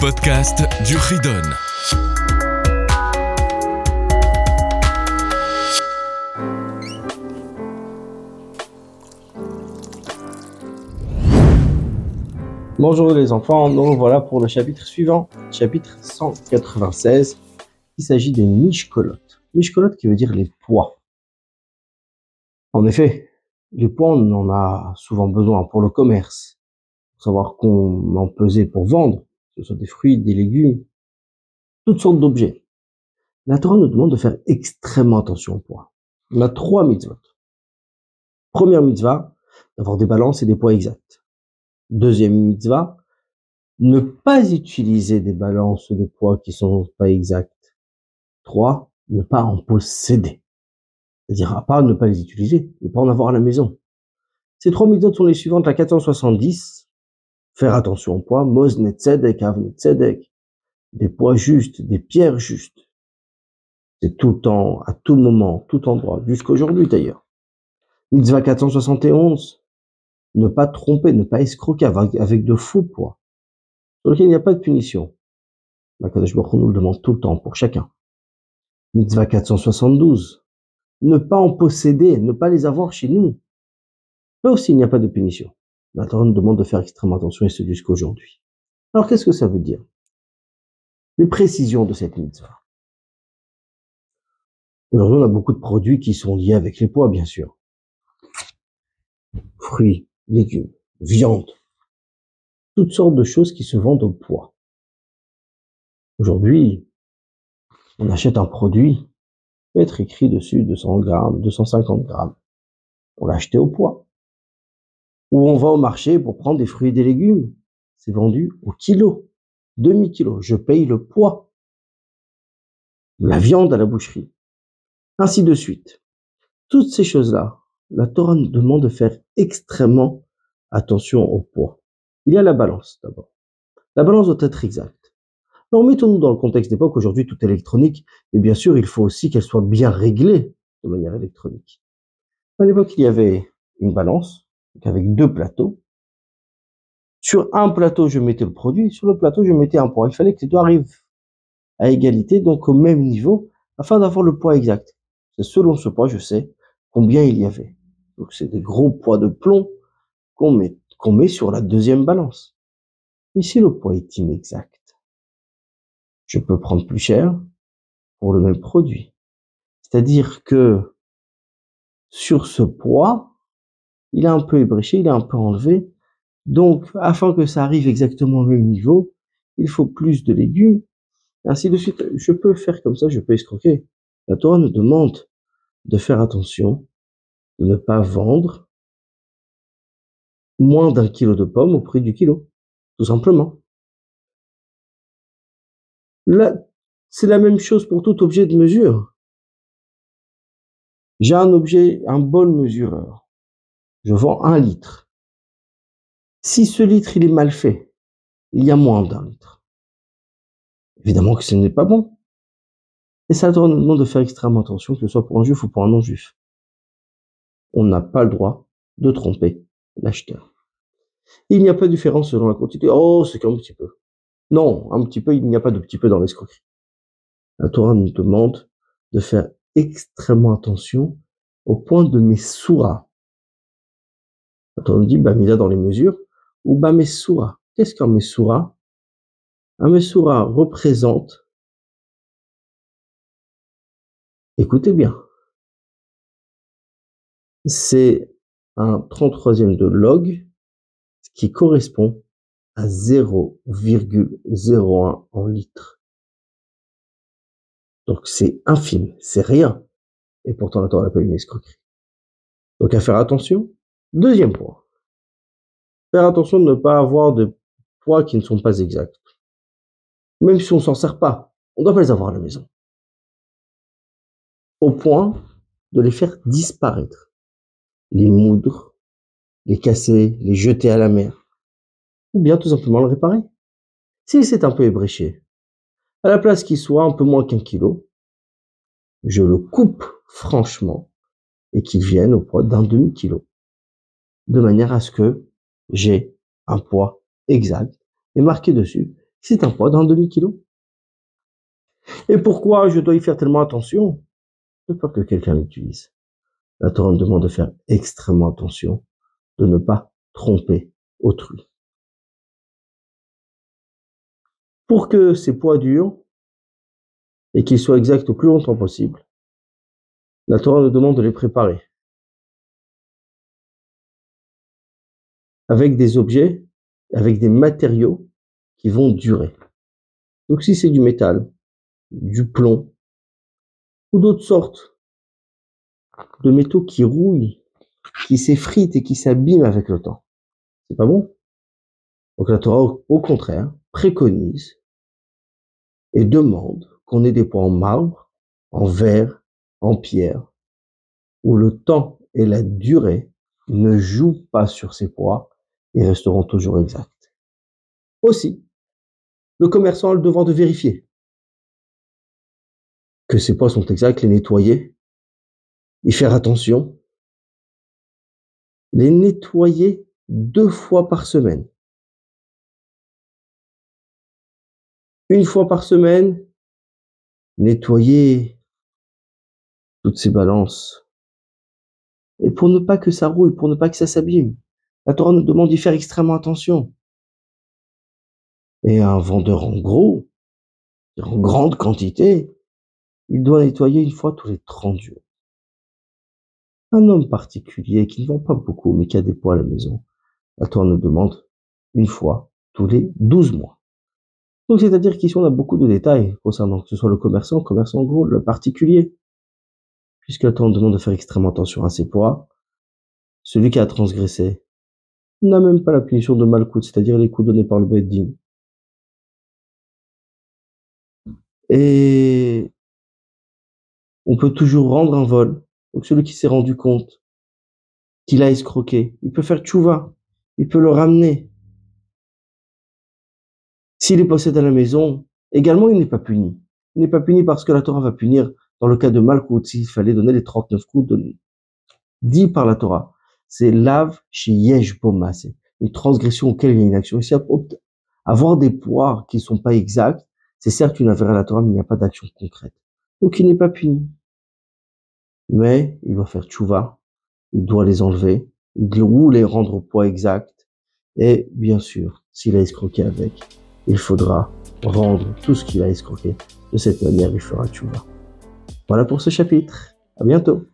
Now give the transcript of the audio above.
podcast du Ridon. Bonjour les enfants, nous voilà pour le chapitre suivant, chapitre 196. Il s'agit des mishkolot. Mishkolot qui veut dire les poids. En effet, les poids, on en a souvent besoin pour le commerce, pour savoir qu'on en pesait pour vendre, ce soit des fruits, des légumes, toutes sortes d'objets. La Torah nous demande de faire extrêmement attention au poids. On a trois mitzvot. Première mitzvah, d'avoir des balances et des poids exacts. Deuxième mitzvah, ne pas utiliser des balances ou des poids qui sont pas exacts. Trois, ne pas en posséder. C'est-à-dire, à part ne pas les utiliser, ne pas en avoir à la maison. Ces trois mitzvot sont les suivantes, la 470, faire attention au poids, moz netzedek, av netzedek, des poids justes, des pierres justes. C'est tout le temps, à tout moment, tout endroit, jusqu'aujourd'hui d'ailleurs. Mitzvah 471, ne pas tromper, ne pas escroquer avec, de faux poids, sur lequel il n'y a pas de punition. La Kadosh Baruch nous le demande tout le temps pour chacun. Mitzvah 472, ne pas en posséder, ne pas les avoir chez nous. Là aussi, il n'y a pas de punition. La Torah nous demande de faire extrêmement attention et ce jusqu'aujourd'hui. Alors, qu'est-ce que ça veut dire? Les précisions de cette mitzvah. Aujourd'hui, on a beaucoup de produits qui sont liés avec les poids, bien sûr. Fruits, légumes, viande, toutes sortes de choses qui se vendent au poids. Aujourd'hui, on achète un produit, peut être écrit dessus 200 grammes, 250 grammes. On l'a acheté au poids. Ou on va au marché pour prendre des fruits et des légumes. C'est vendu au kilo, demi-kilo. Je paye le poids. La viande à la boucherie. Ainsi de suite. Toutes ces choses-là, la Torah nous demande de faire extrêmement attention au poids. Il y a la balance d'abord. La balance doit être exacte. Alors mettons-nous dans le contexte d'époque, aujourd'hui tout est électronique, et bien sûr il faut aussi qu'elle soit bien réglée de manière électronique. À l'époque il y avait une balance, avec deux plateaux. Sur un plateau je mettais le produit, sur le plateau je mettais un poids. Il fallait que les deux arrivent à égalité, donc au même niveau, afin d'avoir le poids exact. C'est selon ce poids, je sais combien il y avait. Donc c'est des gros poids de plomb qu'on met, qu'on met sur la deuxième balance. Ici, le poids est inexact. Je peux prendre plus cher pour le même produit. C'est-à-dire que sur ce poids, il est un peu ébréché, il est un peu enlevé. Donc, afin que ça arrive exactement au même niveau, il faut plus de légumes. Ainsi de suite, je peux faire comme ça, je peux escroquer. La Torah nous demande de faire attention de ne pas vendre moins d'un kilo de pommes au prix du kilo, tout simplement. Là, c'est la même chose pour tout objet de mesure. J'ai un objet, un bol mesureur. Je vends un litre. Si ce litre il est mal fait, il y a moins d'un litre. Évidemment que ce n'est pas bon. Et ça demande de faire extrêmement attention, que ce soit pour un juif ou pour un non-juif on n'a pas le droit de tromper l'acheteur. Il n'y a pas de différence selon la quantité. Oh, c'est qu'un petit peu. Non, un petit peu, il n'y a pas de petit peu dans l'escroquerie. La Torah nous demande de faire extrêmement attention au point de mes souras. Torah nous dit Bamida dans les mesures ou Bamesura. Qu'est-ce qu'un Mesura Un Mesura représente, écoutez bien, c'est un 33e de log, qui correspond à 0,01 en litres. Donc c'est infime, c'est rien. Et pourtant la Torah appelle une escroquerie. Donc à faire attention. Deuxième point. Faire attention de ne pas avoir de poids qui ne sont pas exacts. Même si on s'en sert pas, on doit pas les avoir à la maison. Au point de les faire disparaître les moudre, les casser, les jeter à la mer, ou bien tout simplement le réparer. Si c'est un peu ébréché, à la place qu'il soit un peu moins qu'un kilo, je le coupe franchement et qu'il vienne au poids d'un demi-kilo, de manière à ce que j'ai un poids exact et marqué dessus C'est un poids d'un demi-kilo. Et pourquoi je dois y faire tellement attention? De peur que quelqu'un l'utilise. La Torah me demande de faire extrêmement attention, de ne pas tromper autrui. Pour que ces poids durent et qu'ils soient exacts au plus longtemps possible, la Torah nous demande de les préparer avec des objets, avec des matériaux qui vont durer. Donc si c'est du métal, du plomb ou d'autres sortes de métaux qui rouillent, qui s'effritent et qui s'abîment avec le temps, c'est pas bon? Donc la Torah, au contraire, préconise et demande qu'on ait des poids en marbre, en verre, en pierre, où le temps et la durée ne jouent pas sur ces poids et resteront toujours exacts. Aussi, le commerçant a le devoir de vérifier que ces poids sont exacts, les nettoyer, y faire attention, les nettoyer deux fois par semaine. Une fois par semaine, nettoyer toutes ces balances. Et pour ne pas que ça rouille, pour ne pas que ça s'abîme. La Torah nous demande d'y faire extrêmement attention. Et un vendeur en gros, en grande quantité, il doit nettoyer une fois tous les 30 jours. Un homme particulier qui ne vend pas beaucoup, mais qui a des poids à la maison, la Torah nous demande une fois tous les 12 mois. Donc, c'est-à-dire qu'ici, on a beaucoup de détails concernant que ce soit le commerçant, le commerçant gros, le particulier. Puisque la Torah demande de faire extrêmement attention à ses poids. Celui qui a transgressé n'a même pas la punition de malcoute, c'est-à-dire les coups donnés par le Beddin. Et on peut toujours rendre un vol. Donc celui qui s'est rendu compte qu'il a escroqué, il peut faire tchouva, il peut le ramener. S'il est possède à la maison, également, il n'est pas puni. Il n'est pas puni parce que la Torah va punir dans le cas de Malkout, s'il fallait donner les 39 coups dit par la Torah. C'est lave c'est une transgression auquel il y a une action. Ici, avoir des poids qui sont pas exacts, c'est certes une affaire à la Torah, mais il n'y a pas d'action concrète. Donc il n'est pas puni. Mais il doit faire tchouva, il doit les enlever, il doit les rendre au poids exact. Et bien sûr, s'il a escroqué avec, il faudra rendre tout ce qu'il a escroqué. De cette manière, il fera tchouva. Voilà pour ce chapitre. À bientôt.